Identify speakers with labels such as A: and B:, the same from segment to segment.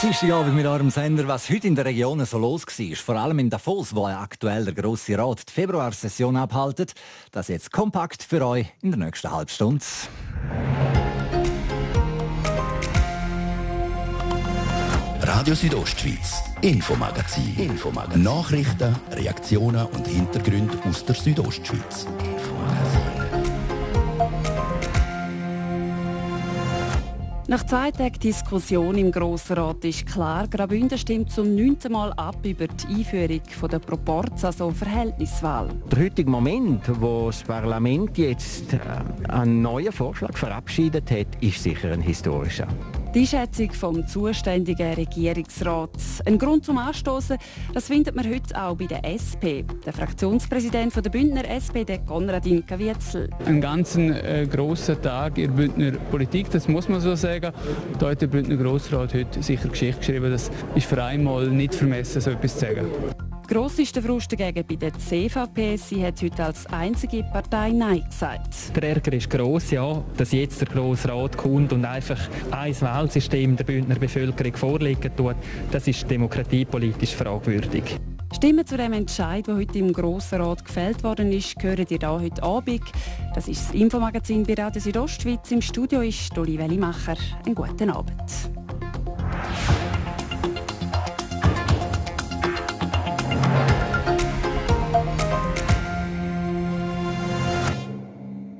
A: Dienstagabend mit eurem Sender, was heute in der Region so los war. Vor allem in Davos, wo aktuell der grosse Rat die Februarsession abhaltet. Das jetzt kompakt für euch in der nächsten Halbstunde.
B: Radio Südostschweiz, Infomagazin. Infomagazin. Nachrichten, Reaktionen und Hintergründe aus der Südostschweiz.
C: Nach zwei Tagen Diskussion im Grossen Rat ist klar, Graubünden stimmt zum neunten Mal ab über die Einführung der Proporz, also Verhältniswahl.
D: Der heutige Moment, wo das Parlament jetzt äh, einen neuen Vorschlag verabschiedet hat, ist sicher ein historischer.
C: Die Einschätzung vom zuständigen Regierungsrat. Ein Grund zum Anstoßen, das findet man heute auch bei der SP. Der Fraktionspräsident der Bündner SP, der Konradin Kavietzel.
E: Ein ganz äh, grosser Tag in der Bündner Politik, das muss man so sagen. Da hat der Bündner Grossrat heute sicher Geschichte geschrieben. Das ist für einmal nicht vermessen, so etwas zu sagen.
C: Gross ist der Frust dagegen bei der CVP. Sie hat heute als einzige Partei Nein gesagt.
F: Der Ärger ist gross, ja, dass jetzt der Grosse Rat kommt und einfach ein Wahlsystem der Bündner Bevölkerung vorlegen tut. Das ist demokratiepolitisch fragwürdig.
C: Stimmen zu dem Entscheid, der heute im Grossen Rat gefällt worden ist, hören ihr da heute Abend. Das ist das Infomagazin bei Radio Südostschweiz. Im Studio ist Dolly Wellimacher. Einen guten Abend.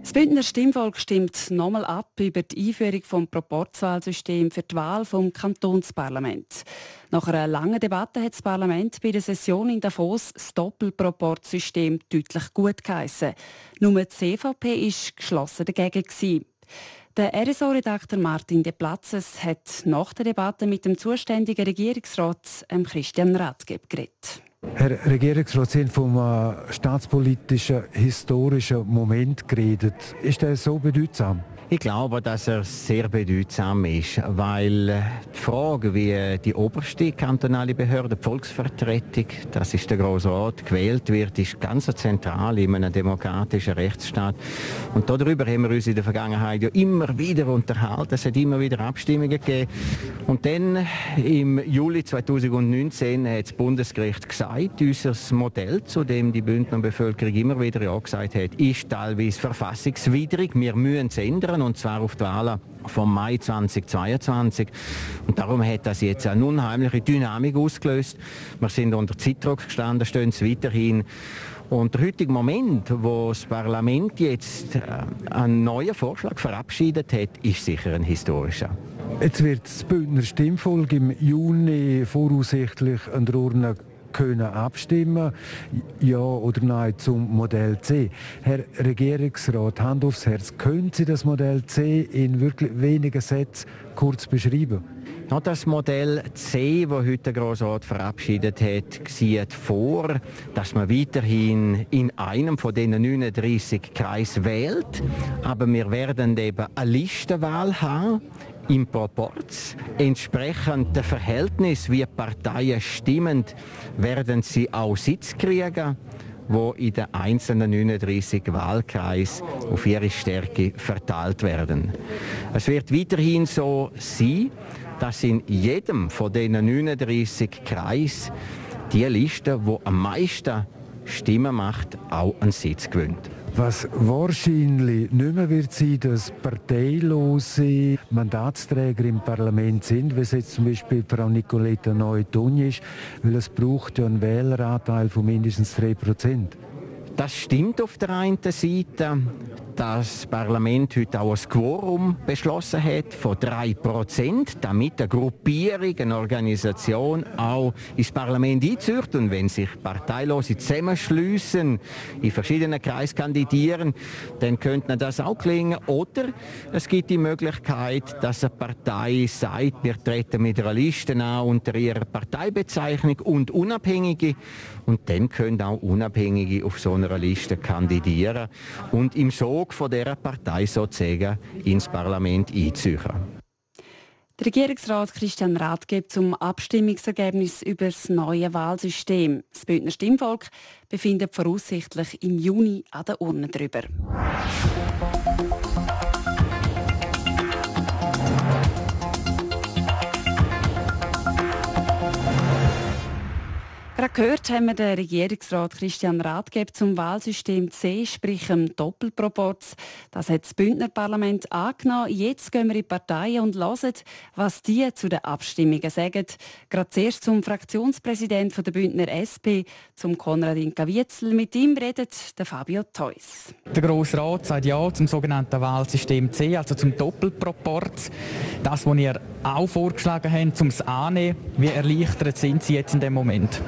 C: Das Bündner Stimmvolk stimmt nochmal ab über die Einführung des Proporzwahlsystems für die Wahl vom Kantonsparlament. Nach einer langen Debatte hat das Parlament bei der Session in Davos das Doppelproportsystem deutlich gut geheissen. Nur die CVP war geschlossen dagegen. Der RSO-Redakteur Martin De Platzes hat nach der Debatte mit dem zuständigen Regierungsrat Christian Rathgeb geredet.
G: Herr Regierungsrat, Sie haben vom äh, staatspolitischen, historischen Moment geredet. Ist der so bedeutsam?
D: Ich glaube, dass er sehr bedeutsam ist, weil äh, die Frage, wie die oberste kantonale Behörde, die Volksvertretung, das ist der Grosse Rat, gewählt wird, ist ganz zentral in einem demokratischen Rechtsstaat. Und darüber haben wir uns in der Vergangenheit ja immer wieder unterhalten. Es hat immer wieder Abstimmungen gegeben. Und dann im Juli 2019 hat das Bundesgericht gesagt, unser Modell, zu dem die Bündner Bevölkerung immer wieder ja gesagt hat, ist teilweise verfassungswidrig. Wir müssen es ändern und zwar auf die Wahlen vom Mai 2022. Und darum hat das jetzt eine unheimliche Dynamik ausgelöst. Wir sind unter Zeitdruck gestanden, stehen es weiterhin. Und der heutige Moment, wo das Parlament jetzt äh, einen neuen Vorschlag verabschiedet hat, ist sicher ein historischer.
G: Jetzt wird das Bündner Stimmvolk im Juni voraussichtlich an der Urne können abstimmen, ja oder nein zum Modell C. Herr Regierungsrat, Hand aufs Herz, können Sie das Modell C in wirklich wenigen Sätzen kurz beschreiben?
D: Das Modell C, das heute der Grossrat verabschiedet hat, sieht vor, dass man weiterhin in einem von den 39 Kreisen wählt, aber wir werden eben eine Listenwahl haben im Proporz. Entsprechend der Verhältnis, wie Parteien stimmen, werden sie auch Sitz kriegen wo in den einzelnen 39 Wahlkreisen auf ihre Stärke verteilt werden. Es wird weiterhin so sein, dass in jedem von diesen 39 Kreisen die Liste, die am meisten Stimmen macht, auch einen Sitz gewinnt.
G: Was wahrscheinlich nicht mehr wird sein, dass parteilose Mandatsträger im Parlament sind, wie es jetzt zum Beispiel Frau Nicoletta Neu-Tun ist, weil es braucht ja einen Wähleranteil von mindestens 3 Prozent.
D: Das stimmt auf der einen Seite das Parlament heute auch ein Quorum beschlossen hat von drei Prozent, damit eine Gruppierung, eine Organisation auch ins Parlament einzieht. Und wenn sich Parteilose zusammenschließen, in verschiedenen Kreisen kandidieren, dann könnte das auch klingen. Oder es gibt die Möglichkeit, dass eine Partei sagt, wir treten mit einer Liste an unter ihrer Parteibezeichnung und Unabhängige. Und dann können auch Unabhängige auf so einer Liste kandidieren. Und im Sog von dieser Partei sozusagen ins Parlament einziehen.
C: Der Regierungsrat Christian Rath gibt zum Abstimmungsergebnis über das neue Wahlsystem. Das Bündner Stimmvolk befindet voraussichtlich im Juni an der Urne darüber. Gerade gehört haben wir den Regierungsrat Christian Rathgeb zum Wahlsystem C, sprich dem Doppelproporz. Das hat das Bündner Parlament angenommen. Jetzt gehen wir in die Parteien und hören, was die zu den Abstimmungen sagen. Gerade zuerst zum Fraktionspräsidenten der Bündner SP, zum Konradin Kavietzel. Mit ihm redet der Fabio Theus.
H: Der Grosse Rat sagt ja zum sogenannten Wahlsystem C, also zum Doppelproporz. Das, was ihr auch vorgeschlagen habt, es annehmen. Wie erleichtert sind Sie jetzt in dem Moment?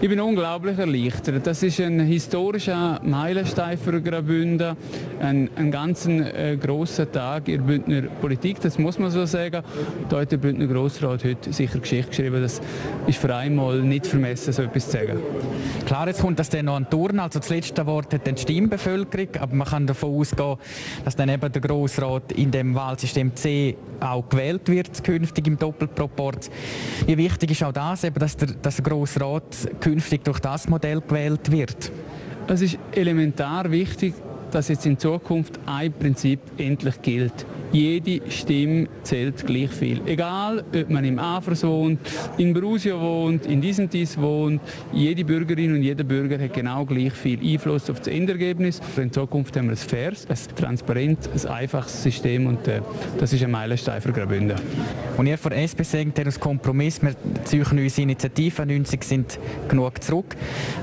E: Ich bin unglaublich erleichtert. Das ist ein historischer Meilenstein für Graubünden, ein, ein ganz äh, grosser Tag in der Bündner Politik, das muss man so sagen. Da hat der Bündner Grossrat heute sicher Geschichte geschrieben. Das ist für einmal nicht vermessen, so etwas zu sagen.
H: Klar, jetzt kommt das dann noch an Turn. Also das letzte Wort hat dann die Stimmbevölkerung, aber man kann davon ausgehen, dass dann eben der Grossrat in dem Wahlsystem C auch gewählt wird, künftig im Doppelproporz. Wie wichtig ist auch das, eben, dass der, dass der Grossrat künftig durch das Modell gewählt wird?
E: Es ist elementar wichtig, dass jetzt in Zukunft ein Prinzip endlich gilt jede Stimme zählt gleich viel. Egal, ob man im Afers wohnt, in Brusio wohnt, in Disentis wohnt, jede Bürgerin und jeder Bürger hat genau gleich viel Einfluss auf das Endergebnis. In Zukunft haben wir ein faires, ein transparent, ein einfaches System und äh, das ist ein Meilenstein für Graubünden.
H: Und ihr von SP sagt, aus Kompromiss, wir ziehen unsere Initiativen, 90 sind genug zurück.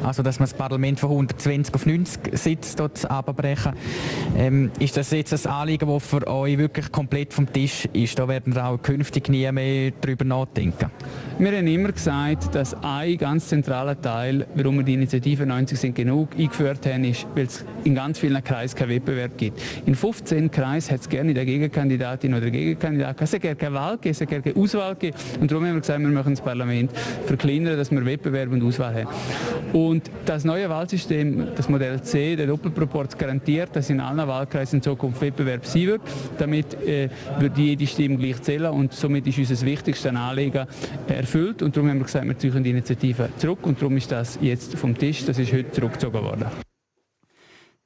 H: Also, dass man das Parlament von 120 auf 90 Sitze dort abbrechen. Ähm, ist das jetzt ein Anliegen, das für euch wirklich wirklich komplett vom Tisch ist. Da werden wir auch künftig nie mehr darüber nachdenken.
E: Wir haben immer gesagt, dass ein ganz zentraler Teil, warum wir die Initiative 90 sind genug eingeführt haben, ist, weil es in ganz vielen Kreisen keinen Wettbewerb gibt. In 15 Kreisen hat es gerne der Gegenkandidatin oder Gegenkandidat. Es gerne keine Wahl geben, es gerne keine Auswahl geben. Und darum haben wir gesagt, wir machen das Parlament verkleinern, dass wir Wettbewerb und Auswahl haben. Und das neue Wahlsystem, das Modell C, der Doppelproporz, garantiert, dass in allen Wahlkreisen in Zukunft Wettbewerb sein wird. Damit somit äh, wird jede Stimme gleich zählen und somit ist unser wichtigstes Anliegen erfüllt und darum haben wir gesagt, wir ziehen die Initiative zurück und darum ist das jetzt vom Tisch, das ist heute zurückgezogen worden.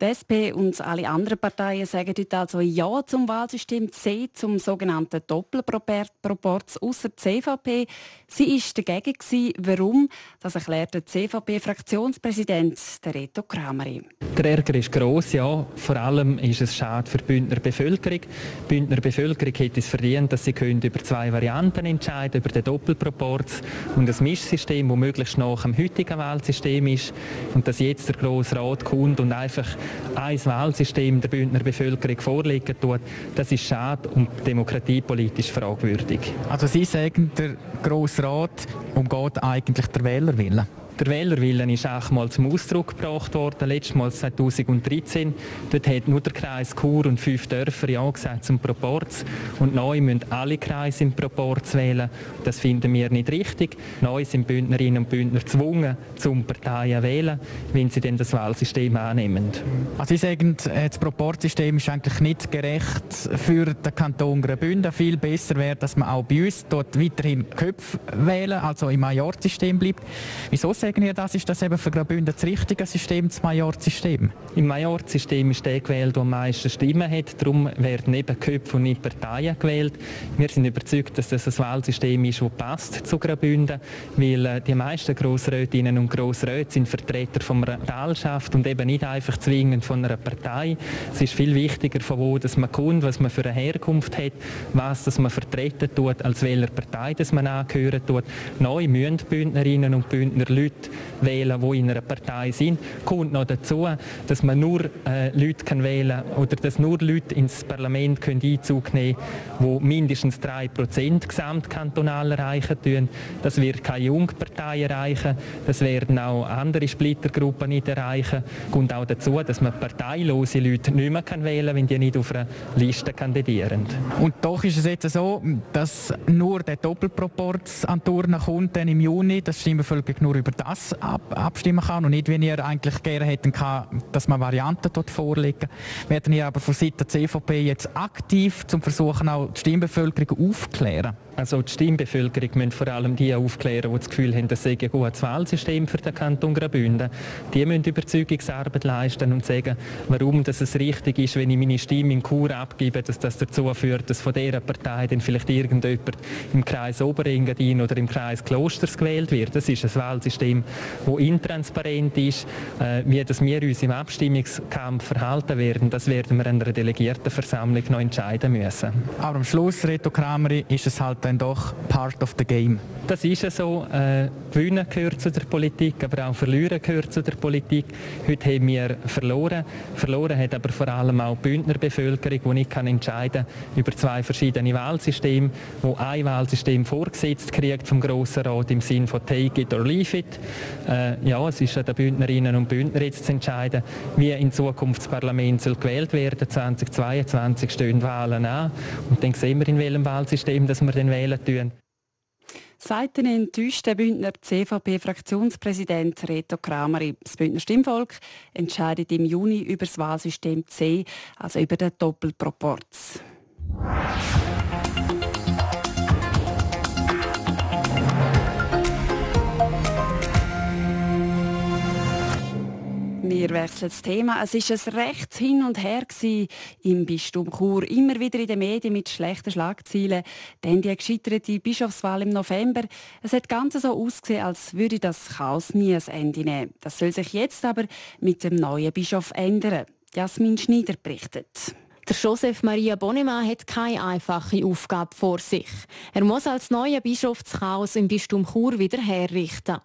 C: Die SP und alle anderen Parteien sagen heute also Ja zum Wahlsystem C, zum sogenannten Doppelproporz, außer die CVP. Sie war dagegen. Warum? Das erklärt der CVP-Fraktionspräsident Reto Krameri.
F: Der Ärger ist gross, ja. Vor allem ist es schade für die Bündner Bevölkerung. Die Bündner Bevölkerung hätte es verdient, dass sie über zwei Varianten entscheiden über den Doppelproporz und das Mischsystem, das möglichst nach dem heutigen Wahlsystem ist. Und dass jetzt der Grosse Rat kommt und einfach ein Wahlsystem der Bündner Bevölkerung vorlegen tut, das ist schade und demokratiepolitisch fragwürdig.
H: Also Sie sagen, der Grosse Rat umgeht eigentlich der Wählerwille?
F: Der Wählerwillen ist auch mal zum Ausdruck gebracht worden, letztes Mal 2013. Dort hat nur der Kreis Chur und fünf Dörfer ja gesagt zum Proporz. Und neu müssen alle Kreise im Proporz wählen. Das finden wir nicht richtig. Neu sind Bündnerinnen und Bündner gezwungen, zum Parteien wählen, wenn sie denn das Wahlsystem annehmen.
H: Also Sie sagen, das Proporzsystem ist eigentlich nicht gerecht für den Kanton Graubünden. Viel besser wäre, dass man auch bei uns dort weiterhin Köpfe wählen, also im Majorsystem bleibt. Wieso sagen ihr das? Ist das eben für Graubünden das richtige System, das Majorsystem?
F: Im Majorsystem ist der gewählt, der am meisten Stimmen hat. Darum werden eben Köpfe und nicht Parteien gewählt. Wir sind überzeugt, dass das ein Wahlsystem ist, das passt zu Graubünden, weil äh, die meisten Grossrätinnen und Grossräte sind Vertreter einer Talschaft und eben nicht einfach zwingend von einer Partei. Es ist viel wichtiger, von wo dass man kommt, was man für eine Herkunft hat, was dass man vertreten tut, als welcher Partei dass man angehören tut. Neu müssen Bündnerinnen und Bündner Leute Leute wählen, die in einer Partei sind. Kommt noch dazu, dass man nur äh, Leute kann wählen oder dass nur Leute ins Parlament können Einzug nehmen können, die mindestens 3% gesamtkantonal erreichen tun. Das wird keine Jungpartei erreichen. Das werden auch andere Splittergruppen nicht erreichen. Kommt auch dazu, dass man parteilose Leute nicht mehr kann wählen kann, wenn die nicht auf einer Liste kandidieren.
H: Und doch ist es jetzt so, dass nur der Doppelproporz an Turnen kommt dann im Juni. Das Stimmbevölkerung nur über das ab, abstimmen kann und nicht, wie ihr eigentlich gerne hätten kann, dass man Varianten dort vorlegen. Werden ihr aber von Seiten der CVP jetzt aktiv zum Versuchen auch die Stimmbevölkerung aufklären?
F: Also die Stimmbevölkerung müssen vor allem die aufklären, die das Gefühl haben, das sei ein gutes Wahlsystem für den Kanton Graubünden. Die müssen Überzeugungsarbeit leisten und sagen, warum dass es richtig ist, wenn ich meine Stimme in Chur abgebe, dass das dazu führt, dass von dieser Partei dann vielleicht irgendjemand im Kreis Oberengadin oder im Kreis Klosters gewählt wird. Das ist ein Wahlsystem, das intransparent ist. Äh, wie dass wir uns im Abstimmungskampf verhalten werden, das werden wir an einer Delegiertenversammlung noch entscheiden müssen.
H: Aber am Schluss, Reto Krameri, ist es halt dann doch part of the game.
F: Das ist so. Äh, Gewinnen gehört zu der Politik, aber auch Verlieren gehört zu der Politik. Heute haben wir verloren. Verloren hat aber vor allem auch die Bündner Bevölkerung, die nicht kann über zwei verschiedene Wahlsysteme, wo ein Wahlsystem vorgesetzt kriegt vom Grossen Rat im Sinn von take it or leave it. Äh, ja, es ist an den Bündnerinnen und Bündner jetzt zu entscheiden, wie in Zukunft das Parlament soll gewählt werden. 2022 stehen Wahlen an und dann sehen wir, in welchem Wahlsystem das wir dann wählen tun.
C: Seit den enttäuschten Bündner CVP-Fraktionspräsident Reto Krameri. Das Bündner Stimmvolk entscheidet im Juni über das Wahlsystem C, also über den Doppelproporz. Wir wechseln das Thema. Es ist ein rechts hin und her im Bistum Chur. Immer wieder in den Medien mit schlechten Schlagzeilen. Denn die gescheiterte Bischofswahl im November. Es hat ganz so ausgesehen, als würde das Chaos nie ein Ende nehmen. Das soll sich jetzt aber mit dem neuen Bischof ändern. Jasmin Schneider berichtet.
I: Der Joseph Maria Bonnemann hat keine einfache Aufgabe vor sich. Er muss als neuer Bischof das Chaos im Bistum Chur wieder herrichten.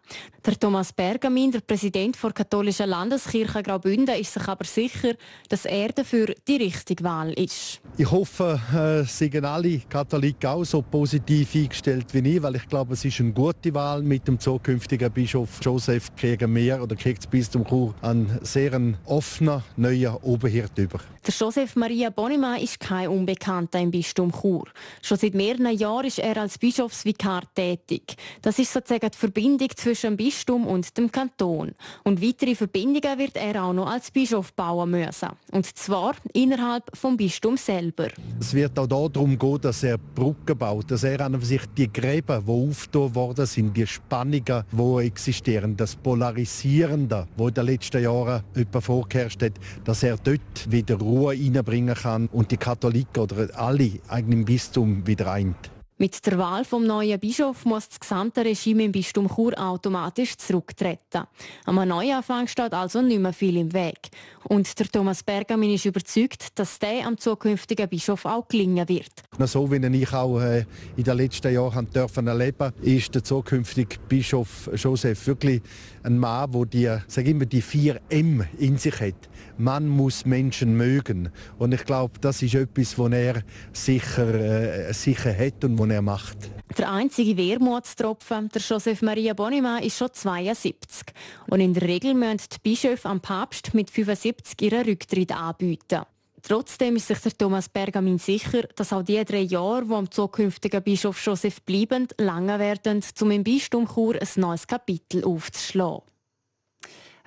I: Der Thomas Bergamin, der Präsident der katholischen Landeskirche Graubünden, ist sich aber sicher, dass er dafür die richtige Wahl ist.
J: Ich hoffe, äh, sind alle Katholiken auch so positiv eingestellt wie ich, weil ich glaube, es ist eine gute Wahl mit dem zukünftigen Bischof Joseph kriegen wir oder kriegt das Bistum Chur einen sehr offenen neuen Oberhirt über.
I: Der Joseph Maria Bonnemann ist kein Unbekannter im Bistum Chur. Schon seit mehreren Jahren ist er als Bischofsvikar tätig. Das ist sozusagen die Verbindung zwischen dem Bistum und dem Kanton. Und weitere Verbindungen wird er auch noch als Bischof bauen müssen. Und zwar innerhalb vom Bistum selber.
J: Es wird auch darum gehen, dass er Brücken baut, dass er an sich die Gräben, die aufgetan worden sind, die Spannungen, die existieren, das Polarisierende, das in den letzten Jahren etwa vorgeherrscht hat, dass er dort wieder Ruhe Ruhe reinbringen kann und die Katholiken oder alle eigentlich im Bistum wieder eint.
I: Mit der Wahl vom neuen Bischof muss das gesamte Regime im Bistum Chur automatisch zurücktreten. Am Neuanfang steht also nicht mehr viel im Weg. Und der Thomas Bergamin ist überzeugt, dass der am zukünftigen Bischof auch gelingen wird.
J: So wie ich auch äh, in den letzten Jahren dürfen erleben ist der zukünftige Bischof Joseph wirklich ein Mann, der die, sag immer, die vier M in sich hat. Man muss Menschen mögen. Und ich glaube, das ist etwas, was er sicher, äh, sicher hat und was er macht.
I: Der einzige Wermutstropfen, der Joseph Maria Bonima, ist schon 72. Und in der Regel müssen die Bischöfe am Papst mit 75 ihren Rücktritt anbieten. Trotzdem ist sich der Thomas Bergamin sicher, dass auch die drei Jahre, die am zukünftigen Bischof Joseph bleiben, lange werden, um im Bistum Chur ein neues Kapitel aufzuschlagen.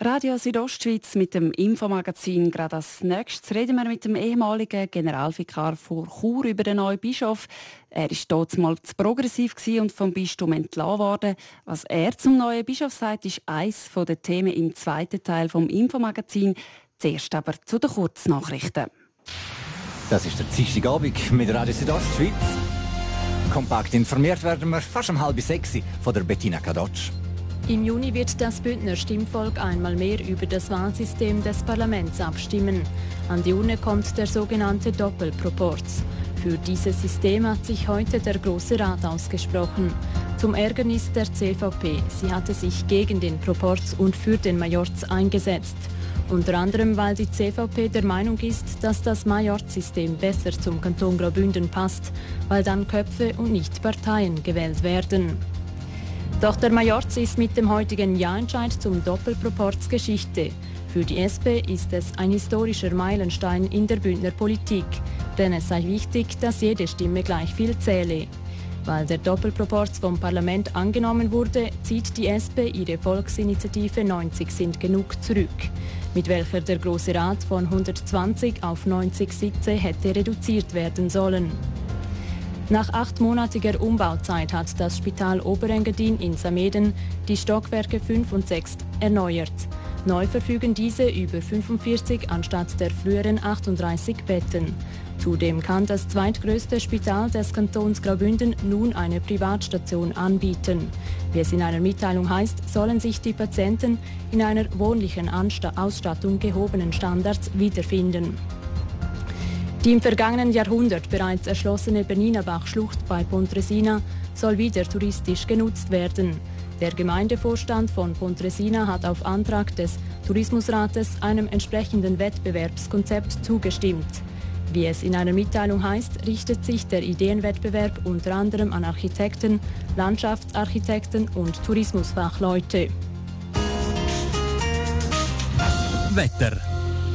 C: Radio Südostschweiz mit dem Infomagazin. Gerade als nächstes reden wir mit dem ehemaligen Generalvikar von Chur über den neuen Bischof. Er ist dort mal zu progressiv und vom Bistum entlassen worden. Was er zum neuen Bischof sagt, ist eines der Themen im zweiten Teil vom Infomagazin. Zuerst aber zu den Kurznachrichten.
A: Das ist der Dienstagabend mit Radio Südostschweiz. Kompakt informiert werden wir fast um halb sechs von der Bettina Kadotsch.
K: Im Juni wird das Bündner Stimmvolk einmal mehr über das Wahlsystem des Parlaments abstimmen. An die Urne kommt der sogenannte Doppelproporz. Für dieses System hat sich heute der Große Rat ausgesprochen. Zum Ärgernis der CVP. Sie hatte sich gegen den Proporz und für den Majorz eingesetzt. Unter anderem, weil die CVP der Meinung ist, dass das Majorzsystem besser zum Kanton Graubünden passt, weil dann Köpfe und nicht Parteien gewählt werden. Doch der Majorz ist mit dem heutigen Ja-Entscheid zum Doppelproporz Geschichte. Für die SP ist es ein historischer Meilenstein in der Bündner Politik, denn es sei wichtig, dass jede Stimme gleich viel zähle. Weil der Doppelproporz vom Parlament angenommen wurde, zieht die SP ihre Volksinitiative 90 sind genug zurück, mit welcher der Große Rat von 120 auf 90 Sitze hätte reduziert werden sollen. Nach achtmonatiger Umbauzeit hat das Spital Oberengadin in Sameden die Stockwerke 5 und 6 erneuert. Neu verfügen diese über 45 anstatt der früheren 38 Betten. Zudem kann das zweitgrößte Spital des Kantons Graubünden nun eine Privatstation anbieten. Wie es in einer Mitteilung heißt, sollen sich die Patienten in einer wohnlichen Ausstattung gehobenen Standards wiederfinden. Die im vergangenen Jahrhundert bereits erschlossene Berninabach-Schlucht bei Pontresina soll wieder touristisch genutzt werden. Der Gemeindevorstand von Pontresina hat auf Antrag des Tourismusrates einem entsprechenden Wettbewerbskonzept zugestimmt. Wie es in einer Mitteilung heißt, richtet sich der Ideenwettbewerb unter anderem an Architekten, Landschaftsarchitekten und Tourismusfachleute.
L: Wetter.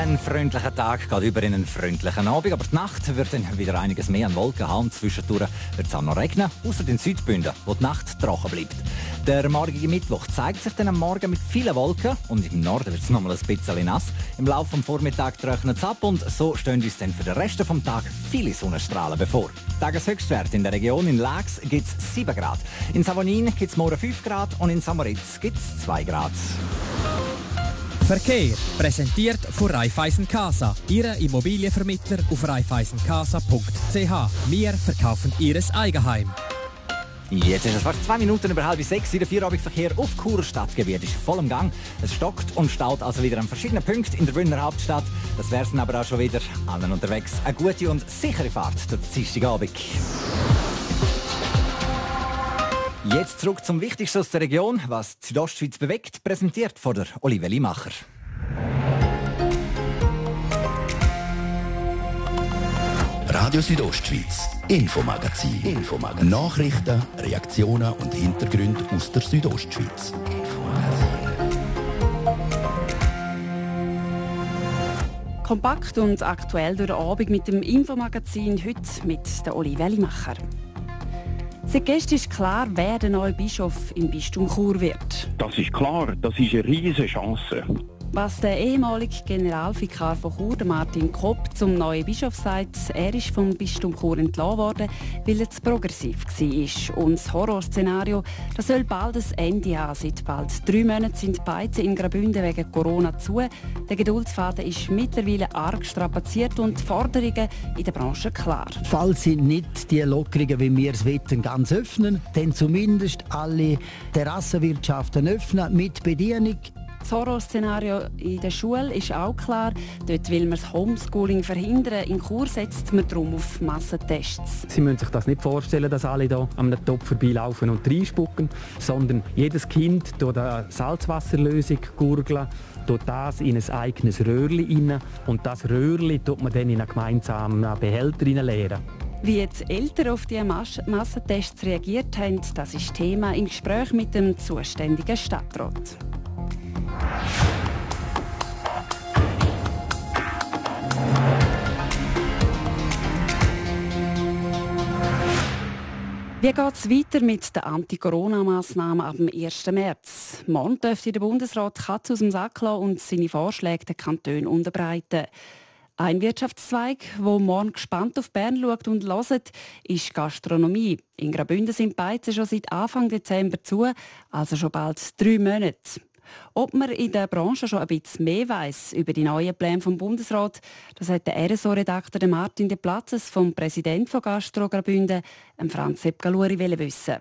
A: Ein freundlicher Tag geht über in einen freundlichen Abend, aber die Nacht wird dann wieder einiges mehr an Wolken haben. Zwischendurch wird es auch noch regnen, außer den Südbünden, wo die Nacht trocken bleibt. Der morgige Mittwoch zeigt sich dann am Morgen mit vielen Wolken und im Norden wird es noch mal ein bisschen nass. Im Laufe des Vormittags trocknet es ab und so stehen uns dann für den Rest des Tages viele Sonnenstrahlen bevor. Tageshöchstwert in der Region in Lax gibt es 7 Grad. In Savonin gibt es morgen 5 Grad und in Samoritz gibt es 2 Grad.
L: Verkehr präsentiert von Raiffeisen Casa, Ihre Immobilienvermittler auf raiffeisencasa.ch. Wir verkaufen Ihres Eigenheim.
A: Jetzt ist es fast zwei Minuten über halb sechs. Der Vierabendverkehr auf Churer Stadtgebiet ist voll im Gang. Es stockt und staut also wieder an verschiedenen Punkten in der Bündner Hauptstadt. Das wäre es aber auch schon wieder. Allen unterwegs eine gute und sichere Fahrt durch den Dienstagabend. Jetzt zurück zum Wichtigsten aus der Region, was die Südostschweiz bewegt, präsentiert von der Olive Limacher.
B: Radio Südostschweiz, Infomagazin. Infomagazin. Nachrichten, Reaktionen und Hintergründe aus der Südostschweiz.
C: Kompakt und aktuell durch den Abend mit dem Infomagazin heute mit der Olive Limacher. Seit gestern ist klar, wer der neue Bischof im Bistum Chur wird.
M: Das ist klar, das ist eine riesige Chance.
C: Was der ehemalige Generalvikar von Chur, Martin Kopp, zum neuen Bischof sagt, er ist vom Bistum Chur entlassen worden, weil er zu progressiv war. Und das Horrorszenario, das soll bald ein Ende haben. Seit bald drei Monaten sind beide in Graubünden wegen Corona zu. Der Geduldsfaden ist mittlerweile arg strapaziert und die Forderungen in der Branche klar.
N: Falls sie nicht die Lockerungen, wie wir es wollen, ganz öffnen, dann zumindest alle Terrassenwirtschaften öffnen mit Bedienung
C: das Horrorszenario in der Schule ist auch klar. Dort will man das Homeschooling verhindern. In Kur setzt man darum auf Massentests.
O: Sie müssen sich das nicht vorstellen, dass alle hier am Topf vorbeilaufen und reinspucken, sondern jedes Kind durch eine Salzwasserlösung gurgeln, tut das in ein eigenes Röhrchen rein und das Röhrchen tut man dann in einen gemeinsamen Behälter leeren.
C: Wie jetzt Eltern auf diese Mas Massentests reagiert haben, das ist Thema im Gespräch mit dem zuständigen Stadtrat. Wie geht es weiter mit den Anti-Corona-Massnahmen ab dem 1. März? Morgen dürfte der Bundesrat Katz aus dem Sack lassen und seine Vorschläge den Kantonen unterbreiten. Ein Wirtschaftszweig, wo morgen gespannt auf Bern schaut und hört, ist Gastronomie. In Graubünden sind Beizen schon seit Anfang Dezember zu, also schon bald drei Monate. Ob man in der Branche schon ein bisschen mehr weiß über die neuen Pläne vom Bundesrat, das hat der RSO-Redakteur Martin de Platzes vom Präsidenten von Gastro Graubünden, Franz Sepp Galuri, wissen.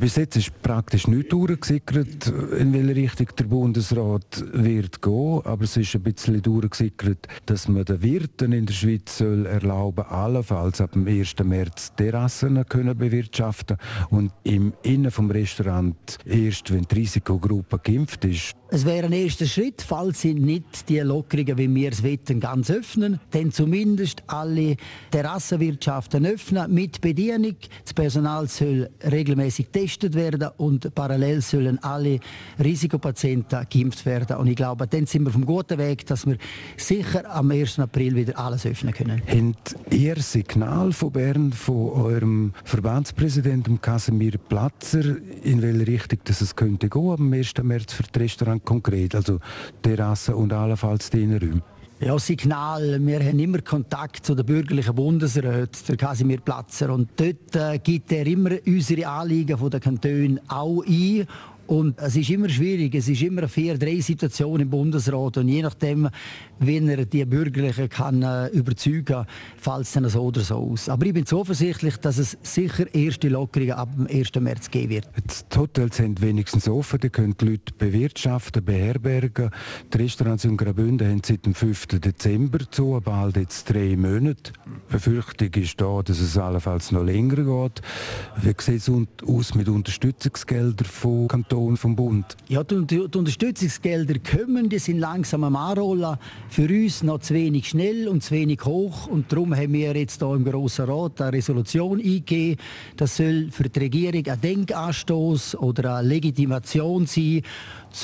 G: Bis jetzt ist praktisch nicht durchgesickert, in welche Richtung der Bundesrat wird gehen. Aber es ist ein bisschen durchgesickert, dass man den Wirten in der Schweiz soll erlauben allenfalls ab dem 1. März Terrassen können bewirtschaften und im Innen vom Restaurant erst, wenn die Risikogruppe geimpft ist,
N: Es wäre ein erster Schritt, falls sie nicht die Lockerungen, wie wir es wollen, ganz öffnen, dann zumindest alle Terrassenwirtschaften öffnen mit Bedienung. Das Personal soll regelmäßig getestet werden und parallel sollen alle Risikopatienten geimpft werden. Und ich glaube, dann sind wir vom guten Weg, dass wir sicher am 1. April wieder alles öffnen können.
G: Habt ihr Signal von Bern, von eurem Verbandspräsidenten Casimir Platzer, in welche Richtung dass es könnte gehen am 1. März für das Restaurant konkret, also Terrassen und allenfalls die Innenräume?
N: Ja, Signal. Wir haben immer Kontakt zu den bürgerlichen Bundesräten, der Casimir Platzer. Und dort äh, gibt er immer unsere Anliegen von den Kantonen auch ein und es ist immer schwierig, es ist immer eine 4-3-Situation im Bundesrat und je nachdem, wie er die Bürgerlichen kann äh, überzeugen, fällt es dann so oder so aus. Aber ich bin zuversichtlich, dass es sicher erste Lockerungen ab dem 1. März geben wird.
G: Die Hotels sind wenigstens offen, die können die Leute bewirtschaften, beherbergen. Die Restaurants in Graubünden haben seit dem 5. Dezember zu, bald jetzt drei Monate. Die Befürchtung ist da, dass es allenfalls noch länger geht. Wie sieht es aus mit Unterstützungsgeldern von Kanton Kanton, vom Bund?
N: Ja, die, die Unterstützungsgelder kommen, die sind langsam am Anrollen. Für uns noch zu wenig schnell und zu wenig hoch. Und darum haben wir jetzt hier im Grossen Rat eine Resolution eingegeben. Das soll für die Regierung ein Denkanstoß oder eine Legitimation sein,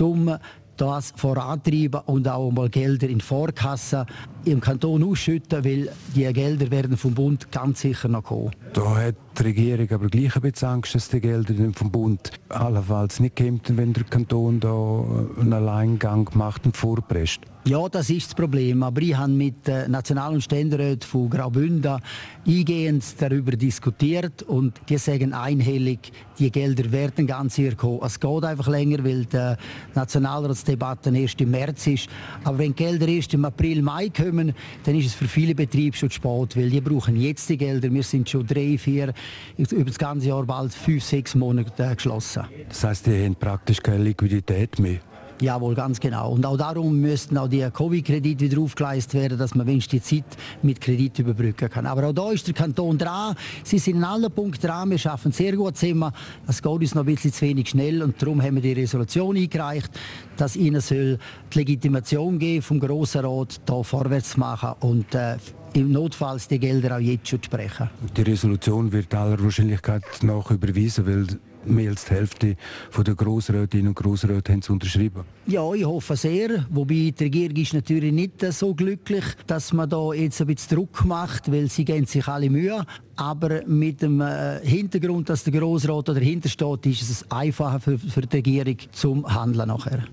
N: um das vorantreiben und auch mal Gelder in Vorkasse im Kanton ausschütten, weil die Gelder werden vom Bund ganz sicher noch kommen.
G: Da hat die Regierung aber gleich ein bisschen Angst, dass die Gelder vom Bund allenfalls nicht kommen, wenn der Kanton da einen Alleingang macht und vorpresst.
N: Ja, das ist das Problem. Aber ich habe mit den National- und Ständeräten von Graubünden eingehend darüber diskutiert und die sagen einhellig, die Gelder werden ganz sicher kommen. Es geht einfach länger, weil die Nationalratsdebatte erst im März ist. Aber wenn die Gelder erst im April, Mai kommen, dann ist es für viele Betriebe schon spät, weil die brauchen jetzt die Gelder. Wir sind schon drei, vier, über das ganze Jahr bald fünf, sechs Monate geschlossen.
G: Das heißt, die haben praktisch keine Liquidität mehr?
N: Jawohl, ganz genau. Und auch darum müssten auch die Covid-Kredite wieder aufgeleistet werden, dass man wenigstens die Zeit mit Kredit überbrücken kann. Aber auch da ist der Kanton dran. Sie sind in allen Punkten dran. Wir schaffen sehr gut zusammen. Es geht uns noch ein bisschen zu wenig schnell und darum haben wir die Resolution eingereicht, dass ihnen soll die Legitimation geben vom Grossen Rat, hier vorwärts zu machen und äh, im Notfall die Gelder auch jetzt schon sprechen.
G: Die Resolution wird aller Wahrscheinlichkeit nach überwiesen, weil mehr als die Hälfte der Grossrätinnen und Grossräte haben es unterschrieben.
N: Ja, ich hoffe sehr. Wobei die Regierung ist natürlich nicht so glücklich, dass man da jetzt ein bisschen Druck macht, weil sie geben sich alle Mühe. Aber mit dem äh, Hintergrund, dass der Grossrat dahinter steht, ist es einfacher für, für die Regierung zum Handeln nachher.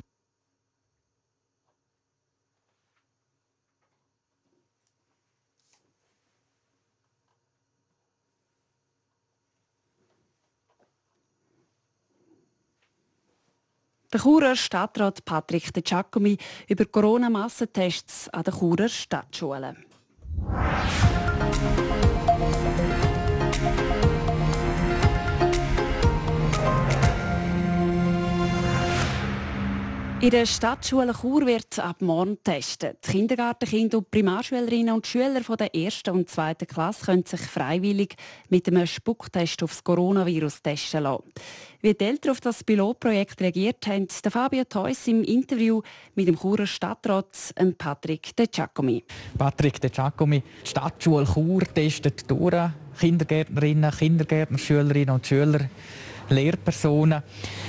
C: Der Churer Stadtrat Patrick De Giacomi über Corona-Massentests an den Churer Stadtschulen. In der Stadtschule Chur wird ab morgen getestet. Die Kindergartenkinder und Primarschülerinnen und Schüler der ersten und zweiten Klasse können sich freiwillig mit einem Spucktest aufs Coronavirus testen lassen. Wie die Eltern auf das Pilotprojekt reagiert haben, der Fabio Theus im Interview mit dem Churer Stadtrat Patrick De Giacomi.
H: Patrick De Giacomi, die Stadtschule Chur testet durch Kindergärtnerinnen, Kindergärtner, Schülerinnen und Schüler Lehrpersonen.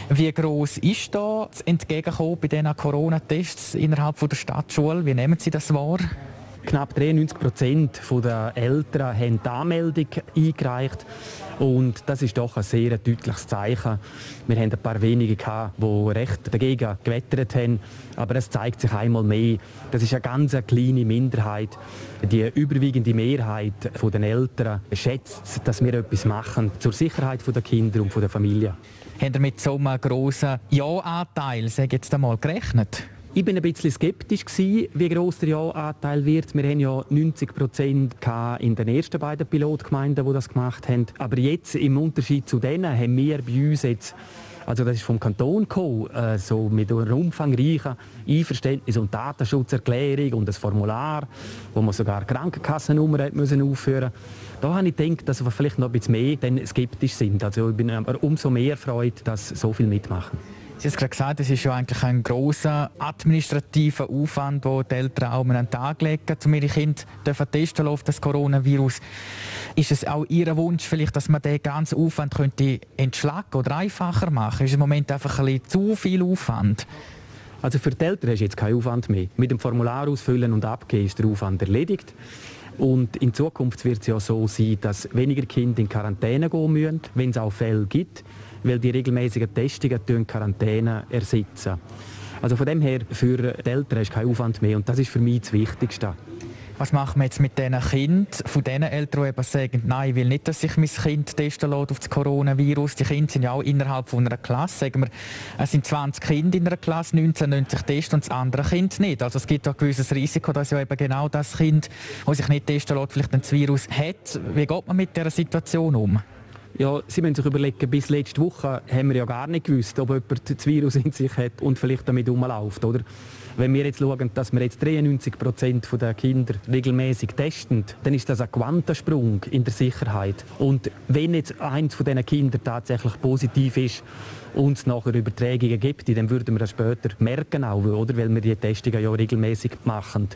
H: Wie groß ist da das Entgegenkommen bei diesen Corona-Tests innerhalb der Stadtschule? Wie nehmen Sie das wahr?
O: Knapp 93 Prozent der Eltern haben die Anmeldung eingereicht. Und das ist doch ein sehr deutliches Zeichen. Wir haben ein paar wenige, gehabt, die recht dagegen gewettert haben. Aber es zeigt sich einmal mehr, das ist eine ganz kleine Minderheit. Die überwiegende Mehrheit der Eltern schätzt, dass wir etwas machen zur Sicherheit der Kinder und der Familie.
H: Haben Sie mit so einem grossen Ja-Anteil jetzt einmal gerechnet?
O: Ich bin ein bisschen skeptisch gewesen, wie groß der Ja-Anteil wird. Wir haben ja 90 Prozent in den ersten beiden Pilotgemeinden, die das gemacht haben. Aber jetzt im Unterschied zu denen haben wir bei uns jetzt also das ist vom Kanton gekommen, äh, so mit einer umfangreichen Einverständnis und Datenschutzerklärung und das Formular, wo man sogar Krankenkassennummer müssen aufführen. Da habe ich gedacht, dass wir vielleicht noch ein bisschen mehr skeptisch sind. Also ich bin aber umso mehr freut, dass so viel mitmachen.
H: Sie haben es gerade gesagt, es ist ja eigentlich ein großer administrativer Aufwand, den die Eltern auch an den Tag legen, um ihre Kinder testen auf das Coronavirus. Ist es auch Ihr Wunsch, vielleicht, dass man den ganzen Aufwand könnte entschlacken oder einfacher machen? Ist im Moment einfach ein bisschen zu viel Aufwand?
O: Also für die Eltern hast du jetzt keinen Aufwand mehr. Mit dem Formular ausfüllen und abgeben ist der Aufwand erledigt. Und in Zukunft wird es ja so sein, dass weniger Kinder in Quarantäne gehen müssen, wenn es auch Fälle gibt weil die regelmäßigen Testungen die Quarantäne ersetzen. Also von dem her, für die Eltern ist kein Aufwand mehr und das ist für mich das Wichtigste.
H: Was machen wir jetzt mit diesen Kindern, von diesen Eltern, die eben sagen, nein, ich will nicht, dass sich mein Kind testen lässt auf das Coronavirus. Die Kinder sind ja auch innerhalb von einer Klasse. Sagen wir, es sind 20 Kinder in einer Klasse, 19 lassen sich testen und das andere Kind nicht. Also es gibt ein gewisses Risiko, dass ja eben genau das Kind, das sich nicht testen lässt, vielleicht ein Virus hat. Wie geht man mit dieser Situation um?
O: Ja, Sie müssen sich überlegen, bis letzte Woche haben wir ja gar nicht gewusst, ob jemand das Virus in sich hat und vielleicht damit rumläuft, oder? Wenn wir jetzt schauen, dass wir jetzt 93 Prozent der Kinder regelmäßig testen, dann ist das ein Quantensprung in der Sicherheit. Und wenn jetzt eins von diesen Kindern tatsächlich positiv ist und es nachher Übertragungen gibt, dann würden wir das später merken auch, oder? Weil wir die Testungen ja regelmäßig machen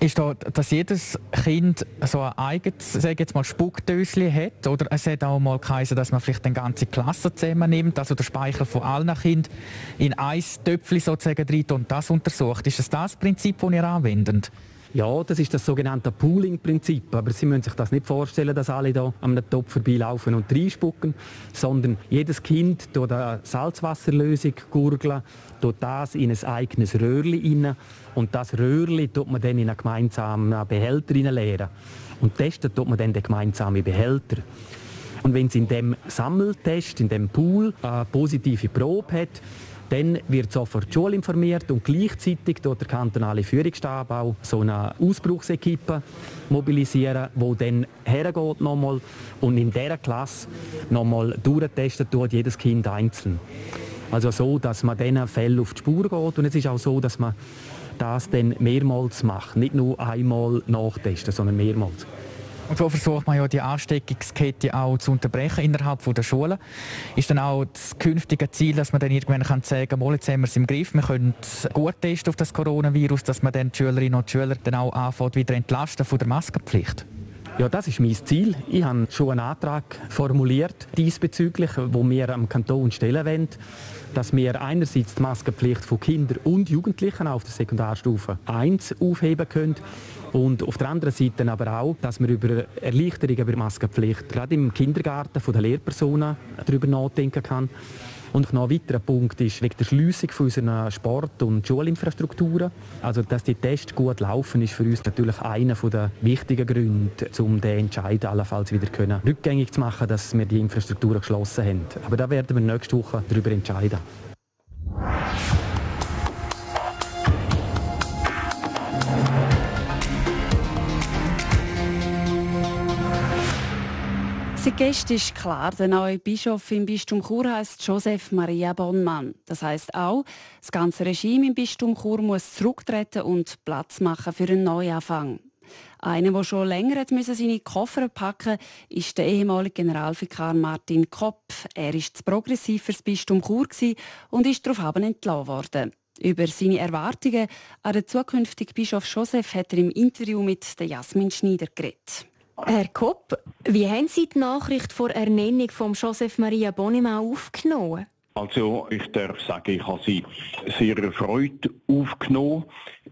H: ist da, dass jedes Kind so ein eigenes, sage jetzt mal, Spuckdöschen hat? Oder es hat auch mal geheißen, dass man vielleicht eine ganze Klasse zusammennimmt, also der Speichel von allen Kindern in ein Töpfchen sozusagen drin und das untersucht. Ist das das Prinzip, das ihr anwendet?
O: Ja, das ist das sogenannte Pooling-Prinzip. Aber Sie müssen sich das nicht vorstellen, dass alle da am Topf vorbeilaufen und reinspucken, sondern jedes Kind tut eine Salzwasserlösung gurgeln, tut das in ein eigenes Röhrchen rein und das Röhrchen tut man dann in einen gemeinsamen Behälter leeren. Und testen tut man dann den gemeinsamen Behälter. Und wenn es in dem Sammeltest, in dem Pool, eine positive Probe hat, dann wird sofort die Schule informiert und gleichzeitig dort der kantonale Führungsstab auch so eine Ausbruchsequipe mobilisieren, wo dann hergeht nochmal und in dieser Klasse nochmal durchtesten tut, jedes Kind einzeln. Also so, dass man diesen Fällen auf die Spur geht und es ist auch so, dass man das dann mehrmals macht, nicht nur einmal nachtesten, sondern mehrmals.
H: Und so versucht man ja die Ansteckungskette auch zu unterbrechen innerhalb der Schulen. Ist dann auch das künftige Ziel, dass man dann irgendwann kann sagen kann, jetzt haben wir es im Griff, wir können gut testen auf das Coronavirus, dass man dann die Schülerinnen und Schüler dann auch anfängt, wieder entlasten von der Maskenpflicht?
O: Ja, das ist mein Ziel. Ich habe schon einen Antrag formuliert diesbezüglich, wo wir am Kanton stellen wollen, dass wir einerseits die Maskenpflicht von Kindern und Jugendlichen auf der Sekundarstufe 1 aufheben können und auf der anderen Seite aber auch, dass man über Erleichterungen über Maskenpflicht gerade im Kindergarten von den Lehrpersonen darüber nachdenken kann. Und noch ein weiterer Punkt ist wegen der Schliessung unserer Sport- und Schulinfrastrukturen. Also, dass die Tests gut laufen, ist für uns natürlich einer der wichtigen Gründe, um den Entscheid allenfalls wieder können, rückgängig zu machen, dass wir die Infrastrukturen geschlossen haben. Aber da werden wir nächste Woche darüber entscheiden.
C: Seit gestern ist klar, der neue Bischof im Bistum Chur heißt Joseph Maria Bonnmann. Das heißt auch, das ganze Regime im Bistum Chur muss zurücktreten und Platz machen für einen Neuanfang. Einer, der schon länger müssen seine Koffer packen musste, ist der ehemalige Generalvikar Martin Kopp. Er war zu progressiv für das Bistum Chur und ist daraufhin entlassen worden. Über seine Erwartungen an den zukünftigen Bischof Joseph hat er im Interview mit Jasmin Schneider geredet.
I: Herr Kopp, wie haben Sie die Nachricht vor Ernennung von Joseph Maria Bonnemann aufgenommen?
M: Also ich darf sagen, ich habe sie sehr erfreut aufgenommen,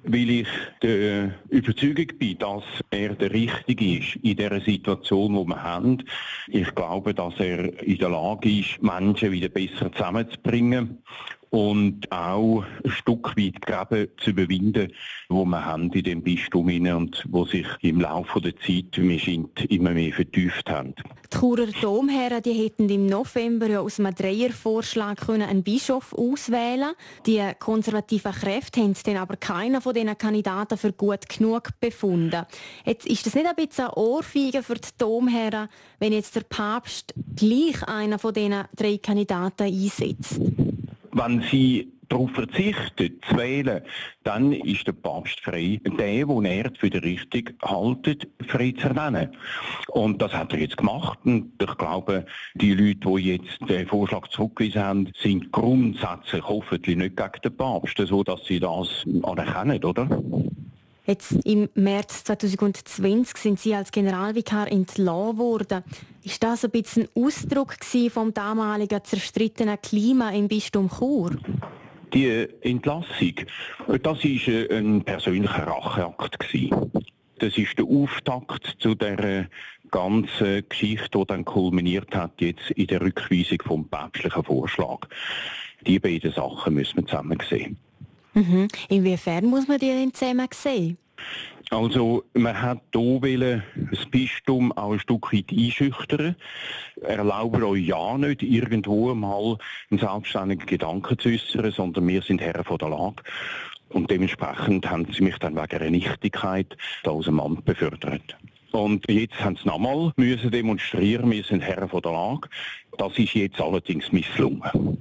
M: weil ich der Überzeugung bin, dass er der Richtige ist in der Situation, wo wir haben. Ich glaube, dass er in der Lage ist, Menschen wieder besser zusammenzubringen und auch ein Stück weit Gräben zu überwinden, wo wir haben in dem Bistum und wo sich im Laufe der Zeit, mir scheint, immer mehr vertieft haben.
I: Die Churer Domherren die hätten im November ja aus einem Dreiervorschlag einen Bischof auswählen Die konservativen Kräfte haben dann aber keiner von diesen Kandidaten für gut genug befunden. Jetzt ist das nicht ein bisschen Ohrfeige für die Domherren, wenn jetzt der Papst gleich einer von diesen drei Kandidaten einsetzt?
M: Wenn Sie darauf verzichtet, zu wählen, dann ist der Papst frei, den, den er für die richtig haltet, frei zu ernennen. Und das hat er jetzt gemacht. Und ich glaube, die Leute, die jetzt den Vorschlag zurückgewiesen haben, sind grundsätzlich hoffentlich nicht gegen den Papst, so dass sie das anerkennen, oder?
I: Jetzt im März 2020 sind Sie als Generalvikar entlassen worden. Ist das ein bisschen Ausdruck vom damaligen zerstrittenen Klima im Bistum Chur?
M: Die Entlassung, das war ein persönlicher Racheakt. Das ist der Auftakt zu der ganzen Geschichte, die dann kulminiert hat jetzt in der Rückweisung vom päpstlichen Vorschlag. Die beiden Sachen müssen wir zusammen sehen.
I: Mhm. Inwiefern muss man die denn zusammen sehen?
M: Also man hat hier das Bistum auch ein Stück weit einschüchtern. Erlauben euch ja nicht, irgendwo mal einen selbstständigen Gedanken zu äußern, sondern wir sind Herren von der Lage. Und dementsprechend haben sie mich dann wegen einer Nichtigkeit aus dem Amt befördert. Und jetzt haben sie nochmal müssen demonstrieren, wir sind Herren von der Lage. Das ist jetzt allerdings misslungen.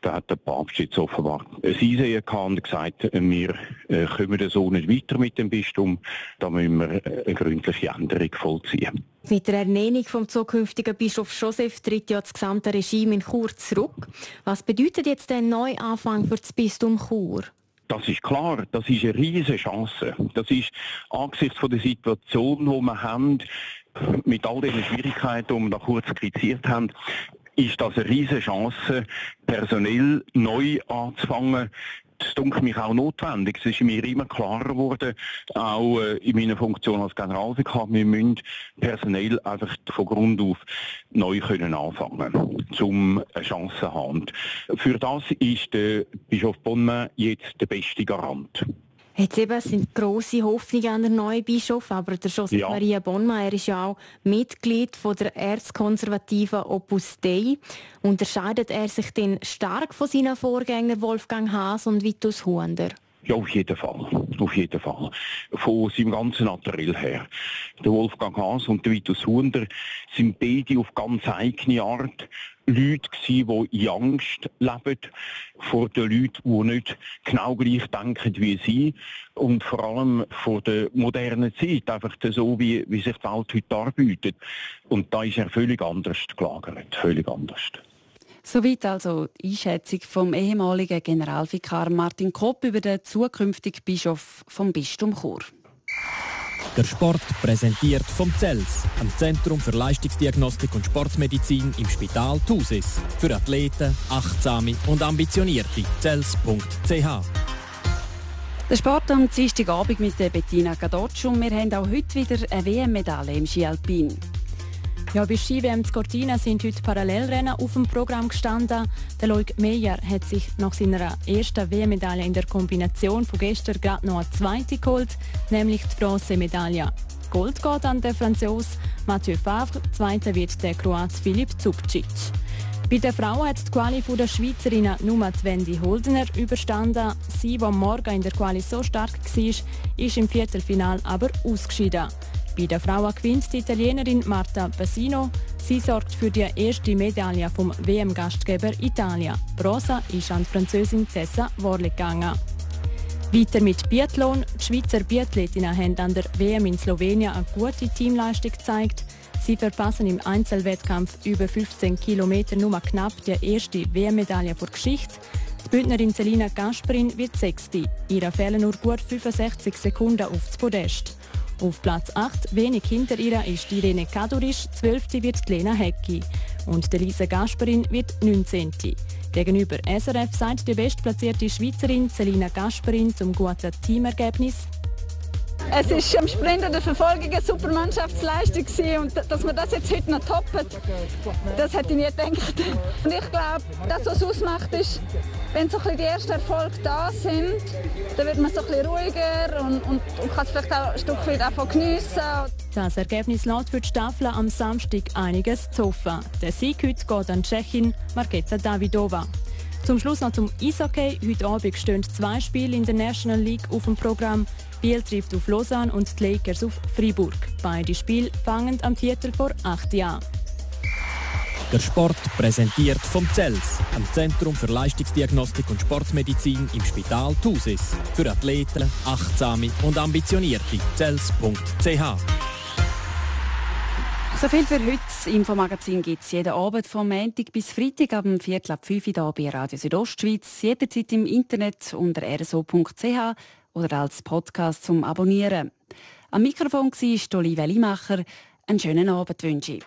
M: Da hat der Papst jetzt offenbar ein Einsehen gehabt und gesagt, wir äh, kommen so nicht weiter mit dem Bistum, da müssen wir äh, eine gründliche Änderung vollziehen.
I: Mit der Ernennung vom zukünftigen Bischof Joseph tritt ja das gesamte Regime in Chur zurück. Was bedeutet jetzt der Neuanfang für das Bistum Chur?
M: Das ist klar, das ist eine riesige Chance. Das ist angesichts von der Situation, die wir haben, mit all den Schwierigkeiten, die wir da kurz skizziert haben, ist das eine riesige Chance, personell neu anzufangen, das dunkelt mich auch notwendig. Es ist mir immer klarer geworden, auch äh, in meiner Funktion als Generalvikar, wir müssen personell einfach von Grund auf neu können anfangen, um eine Chance zu haben. Für das ist der Bischof Bonne jetzt der beste Garant.
I: Jetzt eben sind grosse Hoffnungen an den neuen Bischof, aber der José ja. Maria Bonma, er ist ja auch Mitglied von der erzkonservativen Opus Dei. Unterscheidet er sich denn stark von seinen Vorgängern Wolfgang Haas und Vitus Huender?
M: Ja, auf jeden Fall. Auf jeden Fall. Von seinem ganzen Naturell her. Der Wolfgang Haas und der Vitus Hunder sind beide auf ganz eigene Art Leute gewesen, die in Angst leben vor den Leuten, die nicht genau gleich denken wie sie und vor allem vor der modernen Zeit, einfach so, wie, wie sich die Welt heute arbeitet. Und da ist er völlig anders gelagert, völlig anders.
C: Soweit also die Einschätzung vom ehemaligen Generalvikar Martin Kopp über den zukünftigen Bischof vom Bistum Chur.
L: Der Sport präsentiert vom CELS, am Zentrum für Leistungsdiagnostik und Sportmedizin im Spital Thusis. Für Athleten, Achtsame und Ambitionierte. CELS.ch
C: der Sport am Dienstagabend mit Bettina Gadocci und wir haben auch heute wieder eine WM-Medaille im Ski Alpin.
K: Ja, bei Ski-WM Cortina sind heute Parallelrennen auf dem Programm gestanden. Der Loic Meyer hat sich nach seiner ersten WM-Medaille in der Kombination von gestern gerade noch eine zweite geholt, nämlich die Bronzemedaille. Gold geht an den Franzosen Mathieu Favre, zweiter wird der Kroat Filip Zubcic. Bei der Frau hat die Quali von der Schweizerinnen nur Wendy Holdener überstanden. Sie, die morgen in der Quali so stark war, ist im Viertelfinal aber ausgeschieden. Bei den Frauen gewinnt die Italienerin Marta Bassino. Sie sorgt für die erste Medaille vom WM-Gastgeber Italien. Rosa ist an die Französin Tessa Worley gegangen. Weiter mit Biathlon. Die Schweizer Biathletinnen haben an der WM in Slowenien eine gute Teamleistung gezeigt. Sie verpassen im Einzelwettkampf über 15 Kilometer nur knapp die erste WM-Medaille vor Geschichte. Die Bündnerin Selina Gasperin wird Sechste. Ihre fehlen nur gut 65 Sekunden auf das Podest. Auf Platz 8, wenig hinter ihr, ist Irene Kadurisch, 12. wird Lena Hecki und Elisa Gasperin wird 19. Gegenüber SRF sagt die bestplatzierte Schweizerin Selina Gasperin zum guten Teamergebnis.
P: Es ist im Sprint und der Verfolgung eine super Mannschaftsleistung und dass wir das jetzt heute noch toppen, das hätte ich nie gedacht. Und ich glaube, das, was es ausmacht, ist, wenn so die ersten Erfolge da sind, dann wird man so ein ruhiger und, und, und kann es vielleicht auch ein Stück weit geniessen.
K: Das Ergebnis lässt für die Staffel am Samstag einiges zu hoffen. Der Sieg heute geht an Tschechin Marketa Davidova. Zum Schluss noch zum Eishockey. Heute Abend stehen zwei Spiele in der National League auf dem Programm. Biel trifft auf Lausanne und die Lakers auf Freiburg. Beide Spiele fangen am Viertel vor 8 Jahren.
L: Der Sport präsentiert vom CELS, am Zentrum für Leistungsdiagnostik und Sportmedizin im Spital Thusis. Für Athleten, Achtsame und Ambitionierte. CELS.ch
C: so viel für heute. Das Infomagazin gibt es jeden Abend vom Montag bis Freitag ab dem Viertel ab 5 Uhr bei Radio Südostschweiz. Jederzeit im Internet unter rso.ch oder als Podcast zum Abonnieren. Am Mikrofon war Olivia Limacher. Einen schönen Abend wünsche ich.